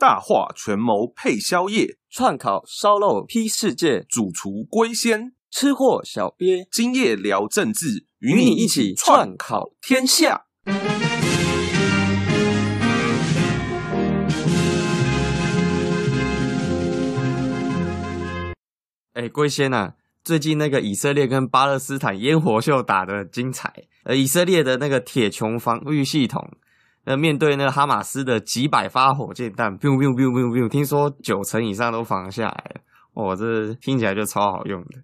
大话权谋配宵夜，串烤烧肉披世界，主厨龟仙，吃货小编，今夜聊政治，与你一起串烤天下。哎，龟仙呐，最近那个以色列跟巴勒斯坦烟火秀打得精彩，呃，以色列的那个铁穹防御系统。那，面对那个哈马斯的几百发火箭弹，biu biu biu biu biu，听说九成以上都防下来了。哦，这听起来就超好用的。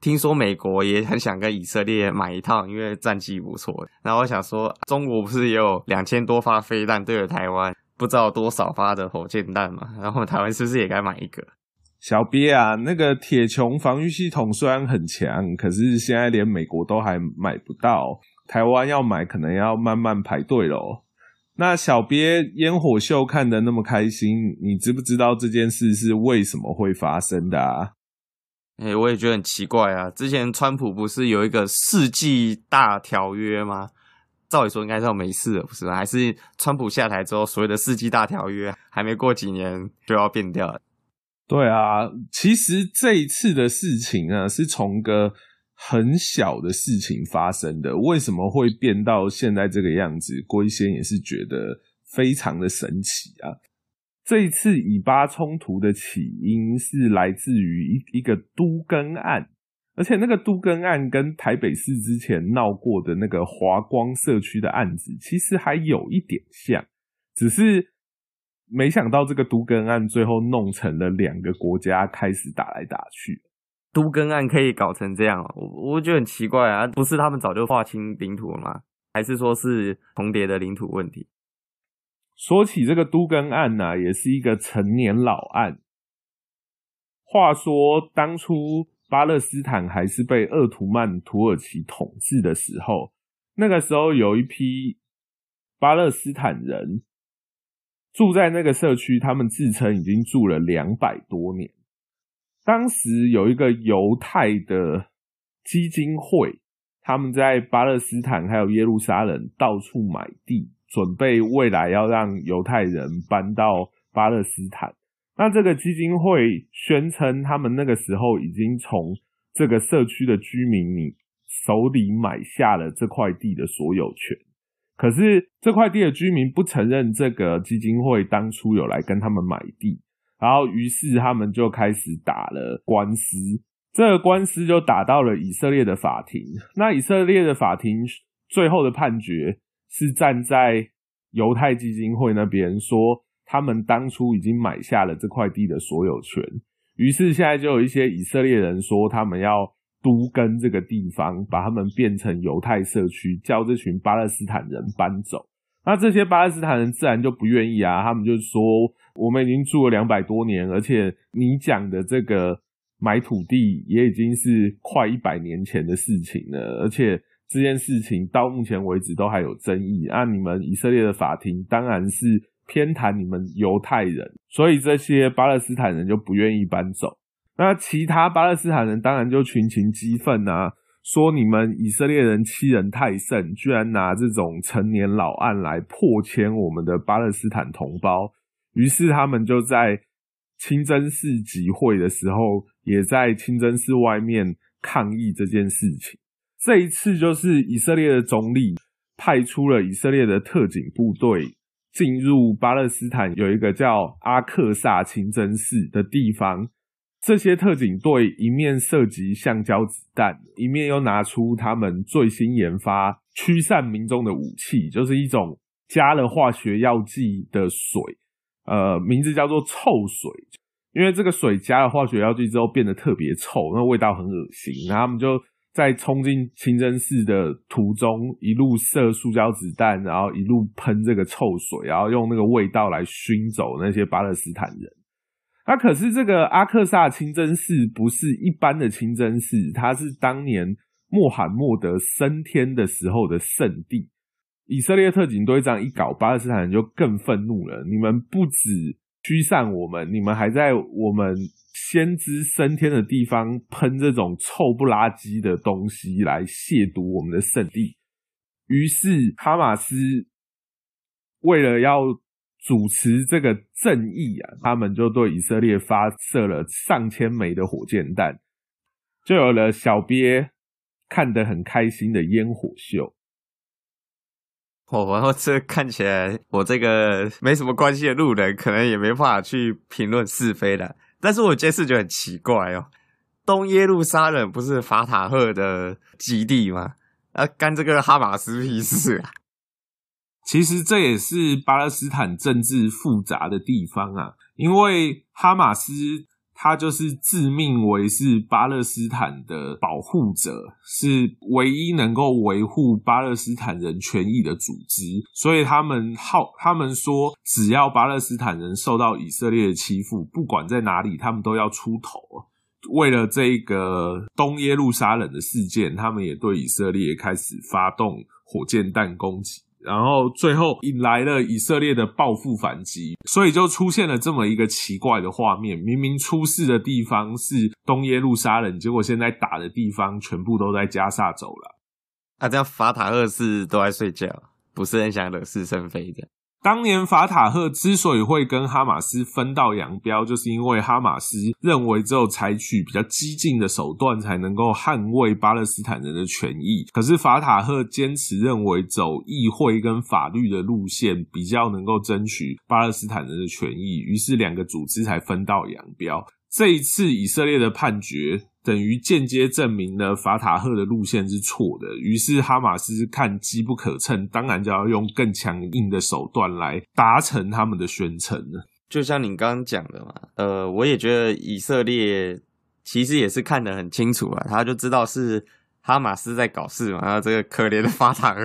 听说美国也很想跟以色列买一套，因为战绩不错。然后我想说，中国不是也有两千多发飞弹对着台湾，不知道多少发的火箭弹嘛？然后台湾是不是也该买一个？小鳖啊，那个铁穹防御系统虽然很强，可是现在连美国都还买不到，台湾要买可能要慢慢排队喽。那小鳖烟火秀看得那么开心，你知不知道这件事是为什么会发生的啊？哎、欸，我也觉得很奇怪啊。之前川普不是有一个世纪大条约吗？照理说应该是要没事了，不是吗？还是川普下台之后，所谓的世纪大条约还没过几年就要变掉了？对啊，其实这一次的事情呢，是从个。很小的事情发生的，为什么会变到现在这个样子？龟仙也是觉得非常的神奇啊！这一次以巴冲突的起因是来自于一一个都更案，而且那个都更案跟台北市之前闹过的那个华光社区的案子其实还有一点像，只是没想到这个都更案最后弄成了两个国家开始打来打去。都更案可以搞成这样，我我觉得很奇怪啊！不是他们早就划清领土了吗？还是说是重叠的领土问题？说起这个都更案呢、也是一个陈年老案。话说当初巴勒斯坦还是被鄂图曼土耳其统治的时候，那个时候有一批巴勒斯坦人住在那个社区，他们自称已经住了两百多年。当时有一个犹太的基金会，他们在巴勒斯坦还有耶路撒冷到处买地，准备未来要让犹太人搬到巴勒斯坦。那这个基金会宣称，他们那个时候已经从这个社区的居民你手里买下了这块地的所有权。可是这块地的居民不承认这个基金会当初有来跟他们买地。然后，于是他们就开始打了官司，这个官司就打到了以色列的法庭。那以色列的法庭最后的判决是站在犹太基金会那边，说他们当初已经买下了这块地的所有权。于是现在就有一些以色列人说，他们要都跟这个地方，把他们变成犹太社区，叫这群巴勒斯坦人搬走。那这些巴勒斯坦人自然就不愿意啊，他们就说，我们已经住了两百多年，而且你讲的这个买土地也已经是快一百年前的事情了，而且这件事情到目前为止都还有争议。那你们以色列的法庭当然是偏袒你们犹太人，所以这些巴勒斯坦人就不愿意搬走。那其他巴勒斯坦人当然就群情激愤啊。说你们以色列人欺人太甚，居然拿这种陈年老案来破迁我们的巴勒斯坦同胞。于是他们就在清真寺集会的时候，也在清真寺外面抗议这件事情。这一次就是以色列的总理派出了以色列的特警部队进入巴勒斯坦，有一个叫阿克萨清真寺的地方。这些特警队一面射击橡胶子弹，一面又拿出他们最新研发驱散民众的武器，就是一种加了化学药剂的水，呃，名字叫做臭水。因为这个水加了化学药剂之后变得特别臭，那味道很恶心。然后他们就在冲进清真寺的途中，一路射塑胶子弹，然后一路喷这个臭水，然后用那个味道来熏走那些巴勒斯坦人。那、可是这个阿克萨清真寺不是一般的清真寺，它是当年穆罕默德升天的时候的圣地。以色列特警队这样一搞，巴勒斯坦人就更愤怒了。你们不止驱散我们，你们还在我们先知升天的地方喷这种臭不拉几的东西来亵渎我们的圣地。于是哈马斯为了要主持这个正义啊，他们就对以色列发射了上千枚的火箭弹，就有了小编看得很开心的烟火秀。哦，然后这看起来，我这个没什么关系的路人，可能也没办法去评论是非的。但是我这次就很奇怪哦，东耶路撒冷不是法塔赫的基地吗？啊，干这个哈马斯屁事啊！其实这也是巴勒斯坦政治复杂的地方啊，因为哈马斯他就是自命为是巴勒斯坦的保护者，是唯一能够维护巴勒斯坦人权益的组织，所以他们号他们说，只要巴勒斯坦人受到以色列的欺负，不管在哪里，他们都要出头。为了这个东耶路撒冷的事件，他们也对以色列开始发动火箭弹攻击。然后最后引来了以色列的报复反击，所以就出现了这么一个奇怪的画面：明明出事的地方是东耶路撒冷，结果现在打的地方全部都在加萨走了。啊，这样法塔赫是都在睡觉，不是很想惹是生非的。当年法塔赫之所以会跟哈马斯分道扬镳，就是因为哈马斯认为只有采取比较激进的手段，才能够捍卫巴勒斯坦人的权益。可是法塔赫坚持认为走议会跟法律的路线，比较能够争取巴勒斯坦人的权益，于是两个组织才分道扬镳。这一次以色列的判决，等于间接证明了法塔赫的路线是错的。于是哈马斯看机不可乘，当然就要用更强硬的手段来达成他们的宣称了。就像你刚刚讲的嘛，呃，我也觉得以色列其实也是看得很清楚啊，他就知道是。哈马斯在搞事嘛，然后这个可怜的法塔赫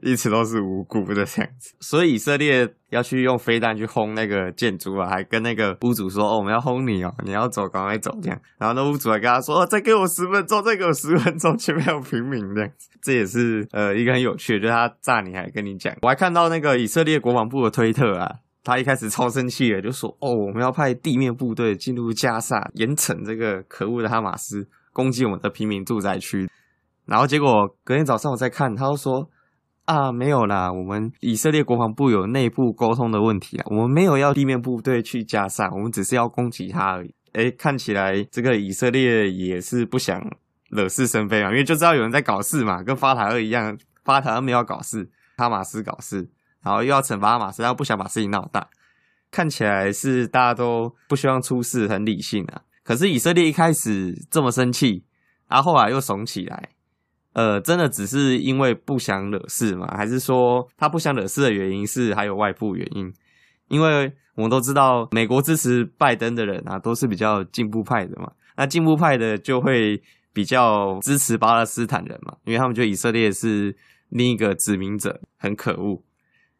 一直都是无辜的这样子，所以以色列要去用飞弹去轰那个建筑啊，还跟那个屋主说：“哦，我们要轰你哦，你要走，赶快走。”这样，然后那屋主还跟他说：“哦，再给我十分钟，再给我十分钟，前面有平民这样子。”这也是呃一个很有趣的，就是他炸你还跟你讲，我还看到那个以色列国防部的推特啊，他一开始超生气的，就说：“哦，我们要派地面部队进入加萨，严惩这个可恶的哈马斯攻击我们的平民住宅区。”然后结果隔天早上我再看，他就说啊，没有啦，我们以色列国防部有内部沟通的问题啊，我们没有要地面部队去加沙，我们只是要攻击他而已。诶，看起来这个以色列也是不想惹是生非嘛，因为就知道有人在搞事嘛，跟法塔赫一样，法塔赫没有搞事，哈马斯搞事，然后又要惩罚哈马斯，然后不想把事情闹大，看起来是大家都不希望出事，很理性啊。可是以色列一开始这么生气，然后后来又怂起来。呃，真的只是因为不想惹事吗？还是说他不想惹事的原因是还有外部原因？因为我们都知道，美国支持拜登的人啊，都是比较进步派的嘛。那进步派的就会比较支持巴勒斯坦人嘛，因为他们觉得以色列是另一个殖民者，很可恶，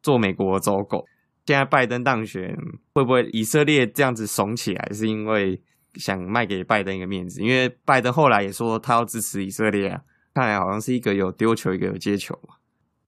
做美国走狗。现在拜登当选，会不会以色列这样子怂起来，是因为想卖给拜登一个面子？因为拜登后来也说他要支持以色列啊。看来好像是一个有丢球，一个有接球嘛。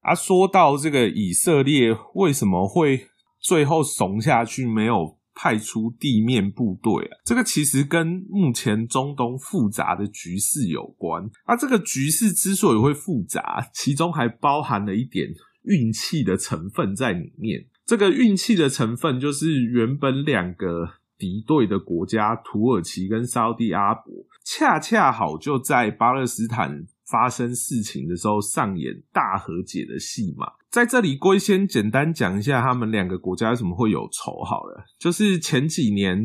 啊，说到这个以色列为什么会最后怂下去，没有派出地面部队啊？这个其实跟目前中东复杂的局势有关。啊，这个局势之所以会复杂，其中还包含了一点运气的成分在里面。这个运气的成分就是原本两个敌对的国家土耳其跟沙地阿伯，恰恰好就在巴勒斯坦。发生事情的时候，上演大和解的戏码。在这里，龟先简单讲一下他们两个国家为什么会有仇。好了，就是前几年，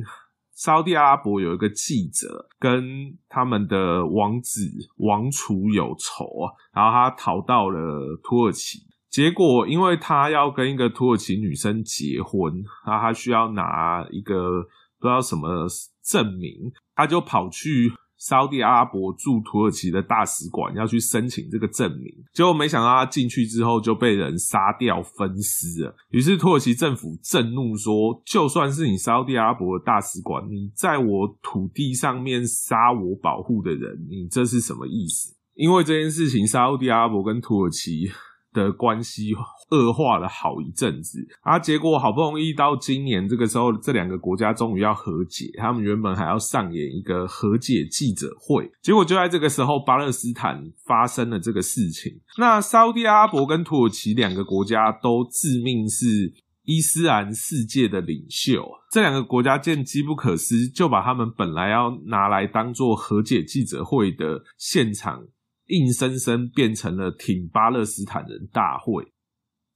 沙地阿拉伯有一个记者跟他们的王子王储有仇啊，然后他逃到了土耳其，结果因为他要跟一个土耳其女生结婚，然后他需要拿一个不知道什么证明，他就跑去。沙地阿拉伯驻土耳其的大使馆要去申请这个证明，结果没想到他进去之后就被人杀掉分尸了。于是土耳其政府震怒说：“就算是你沙地阿拉伯的大使馆，你在我土地上面杀我保护的人，你这是什么意思？”因为这件事情，沙地阿拉伯跟土耳其的关系恶化了好一阵子，啊，结果好不容易到今年这个时候，这两个国家终于要和解，他们原本还要上演一个和解记者会，结果就在这个时候，巴勒斯坦发生了这个事情。那沙乌地阿拉伯跟土耳其两个国家都自命是伊斯兰世界的领袖。这两个国家见机不可失，就把他们本来要拿来当做和解记者会的现场，硬生生变成了挺巴勒斯坦人大会。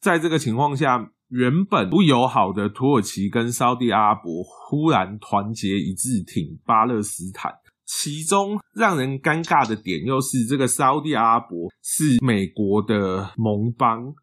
在这个情况下，原本不友好的土耳其跟沙地阿拉伯忽然团结一致挺巴勒斯坦。其中让人尴尬的点，又是这个沙地阿拉伯是美国的盟邦，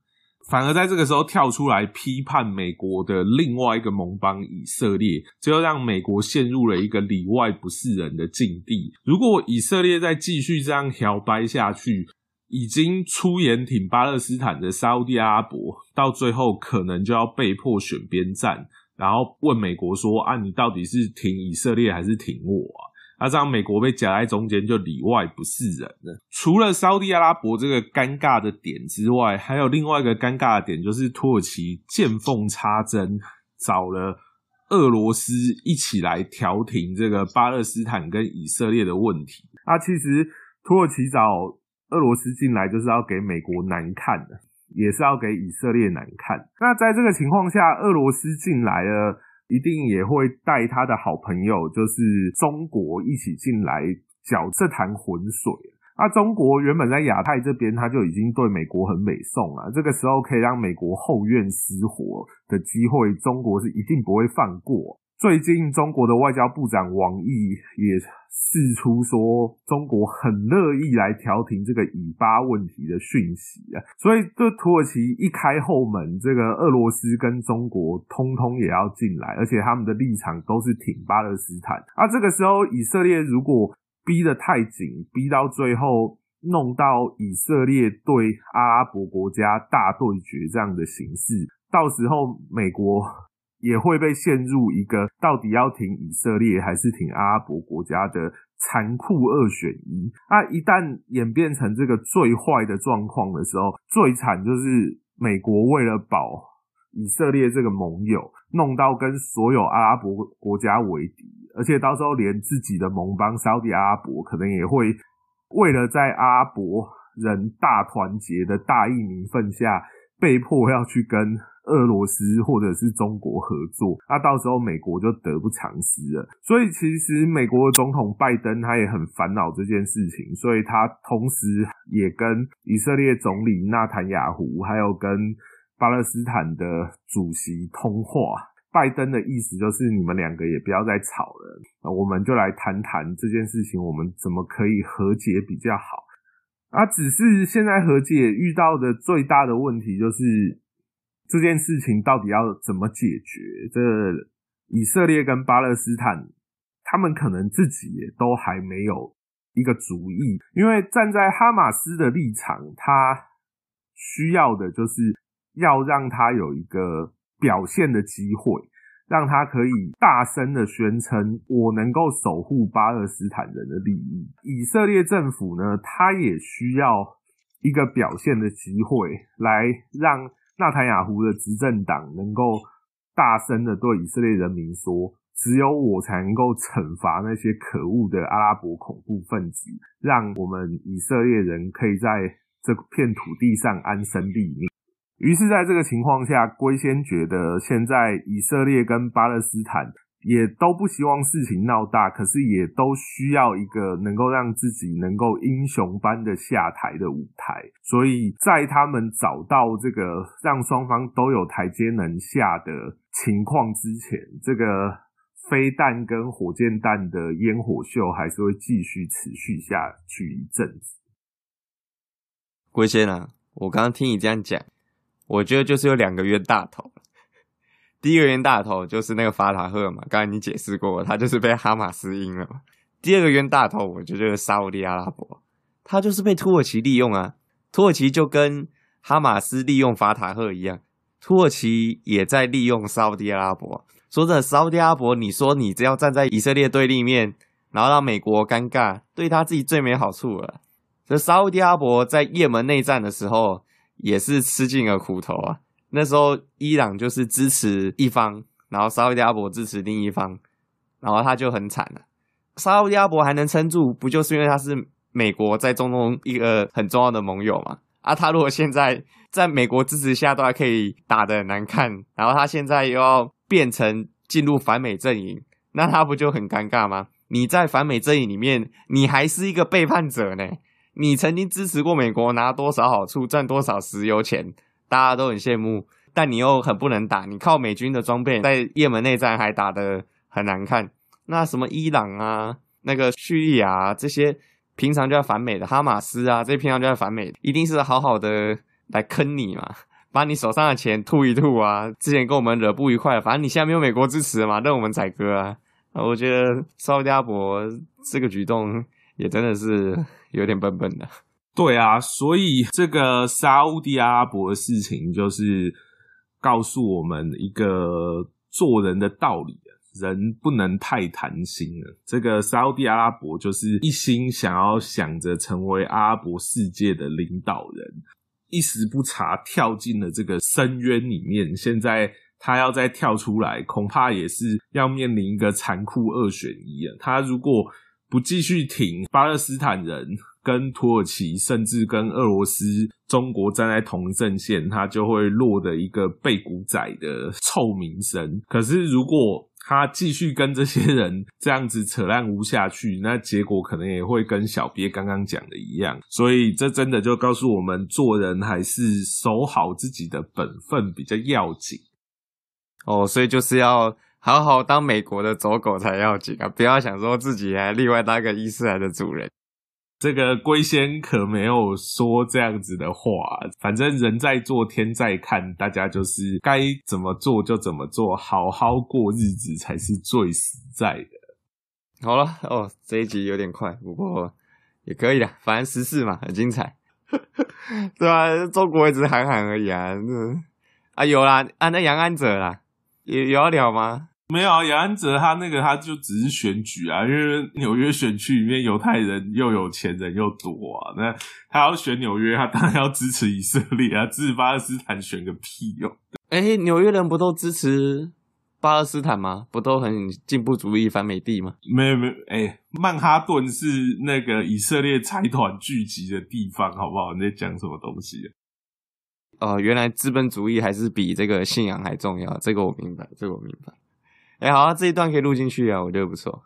反而在这个时候跳出来批判美国的另外一个盟邦以色列，就让美国陷入了一个里外不是人的境地。如果以色列再继续这样摇摆下去，已经出言挺巴勒斯坦的沙乌地阿拉伯，到最后可能就要被迫选边站，然后问美国说：“啊，你到底是挺以色列还是挺我啊？”那这样美国被夹在中间，就里外不是人了。除了沙地阿拉伯这个尴尬的点之外，还有另外一个尴尬的点，就是土耳其见缝插针，找了俄罗斯一起来调停这个巴勒斯坦跟以色列的问题。那其实土耳其找俄罗斯进来，就是要给美国难看的，也是要给以色列难看。那在这个情况下，俄罗斯进来了。一定也会带他的好朋友，就是中国一起进来搅这潭浑水。那中国原本在亚太这边，他就已经对美国很美送了。这个时候可以让美国后院失火的机会，中国是一定不会放过。最近中国的外交部长王毅也释出说，中国很乐意来调停这个以巴问题的讯息啊，所以这土耳其一开后门，这个俄罗斯跟中国通通也要进来，而且他们的立场都是挺巴勒斯坦。啊，这个时候以色列如果逼得太紧，逼到最后弄到以色列对阿拉伯国家大对决这样的形式，到时候美国。也会被陷入一个到底要挺以色列还是挺阿拉伯国家的残酷二选一。那一旦演变成这个最坏的状况的时候，最惨就是美国为了保以色列这个盟友，弄到跟所有阿拉伯国家为敌，而且到时候连自己的盟邦沙乌地阿拉伯可能也会为了在阿拉伯人大团结的大义名分下，被迫要去跟。俄罗斯或者是中国合作，那到时候美国就得不偿失了。所以其实美国的总统拜登他也很烦恼这件事情，所以他同时也跟以色列总理纳坦雅胡，还有跟巴勒斯坦的主席通话。拜登的意思就是你们两个也不要再吵了，我们就来谈谈这件事情，我们怎么可以和解比较好。啊，只是现在和解遇到的最大的问题就是。这件事情到底要怎么解决？这以色列跟巴勒斯坦，他们可能自己也都还没有一个主意。因为站在哈马斯的立场，他需要的就是要让他有一个表现的机会，让他可以大声的宣称我能够守护巴勒斯坦人的利益。以色列政府呢，他也需要一个表现的机会来让。纳坦雅胡的执政党能够大声的对以色列人民说：“只有我才能够惩罚那些可恶的阿拉伯恐怖分子，让我们以色列人可以在这片土地上安身立命。”于是，在这个情况下，龟仙觉得现在以色列跟巴勒斯坦。也都不希望事情闹大，可是也都需要一个能够让自己能够英雄般的下台的舞台。所以在他们找到这个让双方都有台阶能下的情况之前，这个飞弹跟火箭弹的烟火秀还是会继续持续下去一阵子。龟仙啊，我刚刚听你这样讲，我觉得就是有两个冤大头。第一个冤大头就是那个法塔赫嘛，刚才你解释过，他就是被哈马斯阴了嘛。第二个冤大头，我觉得就是沙乌地阿拉伯，他就是被土耳其利用啊。土耳其就跟哈马斯利用法塔赫一样，土耳其也在利用沙乌地阿拉伯。说真的，沙乌地阿拉伯，你说你只要站在以色列对立面，然后让美国尴尬，对他自己最没好处了。这沙乌地阿拉伯在也门内战的时候，也是吃尽了苦头啊。那时候，伊朗就是支持一方，然后沙乌地阿拉伯支持另一方，然后他就很惨了。沙乌地阿拉伯还能撑住，不就是因为他是美国在中东一个很重要的盟友嘛？啊，他如果现在在美国支持下都还可以打得很难看，然后他现在又要变成进入反美阵营，那他不就很尴尬吗？你在反美阵营里面，你还是一个背叛者呢。你曾经支持过美国，拿多少好处，赚多少石油钱，大家都很羡慕。但你又很不能打，你靠美军的装备在也门内战还打得很难看。那什么伊朗啊，那个叙利亚啊，这些平常就要反美的哈马斯啊，这些平常就要反美的，一定是好好的来坑你嘛，把你手上的钱吐一吐啊。之前跟我们惹不愉快，反正你现在没有美国支持嘛，任我们宰割啊。我觉得沙乌地阿拉伯这个举动也真的是有点笨笨的。对啊，所以这个沙乌地阿拉伯的事情就是告诉我们一个做人的道理：人不能太贪心了。这个沙乌地阿拉伯就是一心想要想着成为阿拉伯世界的领导人，一时不察跳进了这个深渊里面。现在。他要再跳出来，恐怕也是要面临一个残酷二选一啊！他如果不继续挺巴勒斯坦人，跟土耳其，甚至跟俄罗斯、中国站在同阵线，他就会落得一个背骨仔的臭名声。可是，如果他继续跟这些人这样子扯烂污下去，那结果可能也会跟小鳖刚刚讲的一样。所以，这真的就告诉我们，做人还是守好自己的本分比较要紧。哦，所以就是要好好当美国的走狗才要紧啊！不要想说自己还另外当个伊斯兰的主人。这个龟仙可没有说这样子的话，反正人在做天在看，大家就是该怎么做就怎么做，好好过日子才是最实在的。好了，哦，这一集有点快，不过也可以的，反正时事嘛，很精彩，对啊，中国也只是喊喊而已啊，嗯、啊有啦，啊那杨安泽啦。有有要聊吗？没有啊，杨安泽他那个他就只是选举啊，因为纽约选区里面犹太人又有钱人又多啊，那他要选纽约，他当然要支持以色列啊，支持巴勒斯坦选个屁哟！哎，纽约人不都支持巴勒斯坦吗？不都很进步主义、反美帝吗？没有没有，哎，曼哈顿是那个以色列财团聚集的地方，好不好？你在讲什么东西啊？哦，原来资本主义还是比这个信仰还重要，这个我明白，这个我明白。哎，好啊，这一段可以录进去啊，我觉得不错。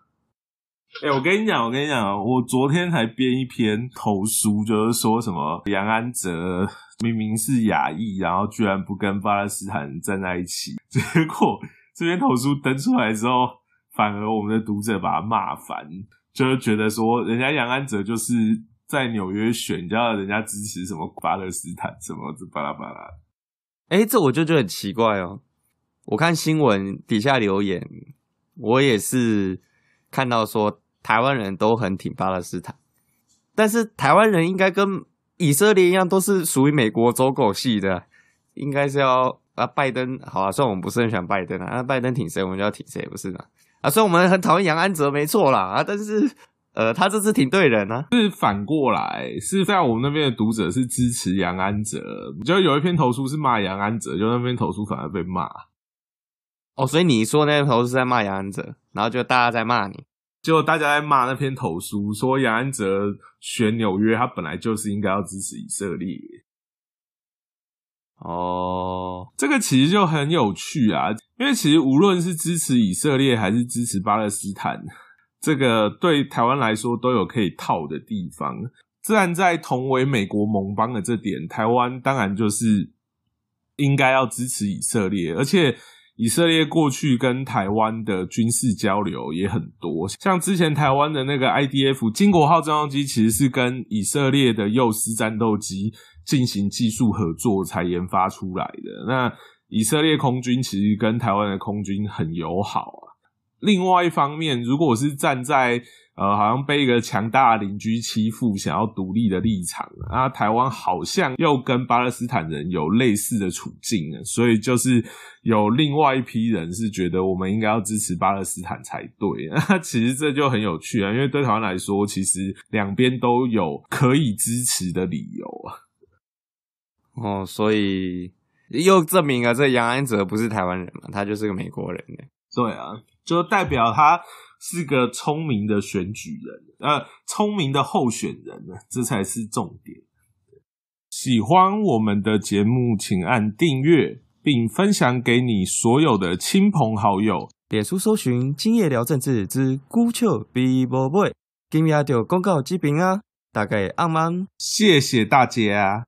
哎，我跟你讲，我跟你讲，我昨天才编一篇投书，就是说什么杨安泽明明是亚裔，然后居然不跟巴勒斯坦人站在一起，结果这篇投书登出来之后，反而我们的读者把他骂翻，就是觉得说人家杨安泽就是。在纽约选，叫人家支持什么巴勒斯坦什么这巴拉巴拉，哎，这我就觉得很奇怪哦。我看新闻底下留言，我也是看到说台湾人都很挺巴勒斯坦，但是台湾人应该跟以色列一样，都是属于美国走狗系的，应该是要啊拜登好啊，虽然我们不是很喜欢拜登啊，拜登挺谁，我们就要挺谁，不是吗？啊，虽然我们很讨厌杨安泽，没错啦啊，但是。呃，他这次挺对人、啊，是反过来，是在我们那边的读者是支持杨安泽，就有一篇投书是骂杨安泽，就那篇投书反而被骂。哦，所以你说那篇投诉是在骂杨安泽，然后就大家在骂你，就大家在骂那篇投书，说杨安泽选纽约，他本来就是应该要支持以色列。哦，这个其实就很有趣啊，因为其实无论是支持以色列还是支持巴勒斯坦。这个对台湾来说都有可以套的地方，自然在同为美国盟邦的这点，台湾当然就是应该要支持以色列，而且以色列过去跟台湾的军事交流也很多，像之前台湾的那个 IDF 金国号战斗机，其实是跟以色列的幼狮战斗机进行技术合作才研发出来的。那以色列空军其实跟台湾的空军很友好啊。另外一方面，如果我是站在呃，好像被一个强大的邻居欺负，想要独立的立场，啊，台湾好像又跟巴勒斯坦人有类似的处境，所以就是有另外一批人是觉得我们应该要支持巴勒斯坦才对。那其实这就很有趣啊，因为对台湾来说，其实两边都有可以支持的理由啊。哦，所以又证明了这杨安泽不是台湾人嘛，他就是个美国人呢。对啊。就代表他是个聪明的选举人，呃，聪明的候选人呢，这才是重点。喜欢我们的节目，请按订阅，并分享给你所有的亲朋好友。脸书搜寻“今夜聊政治之孤丘比伯贝”，今夜就公告这边啊，大概阿曼，谢谢大家。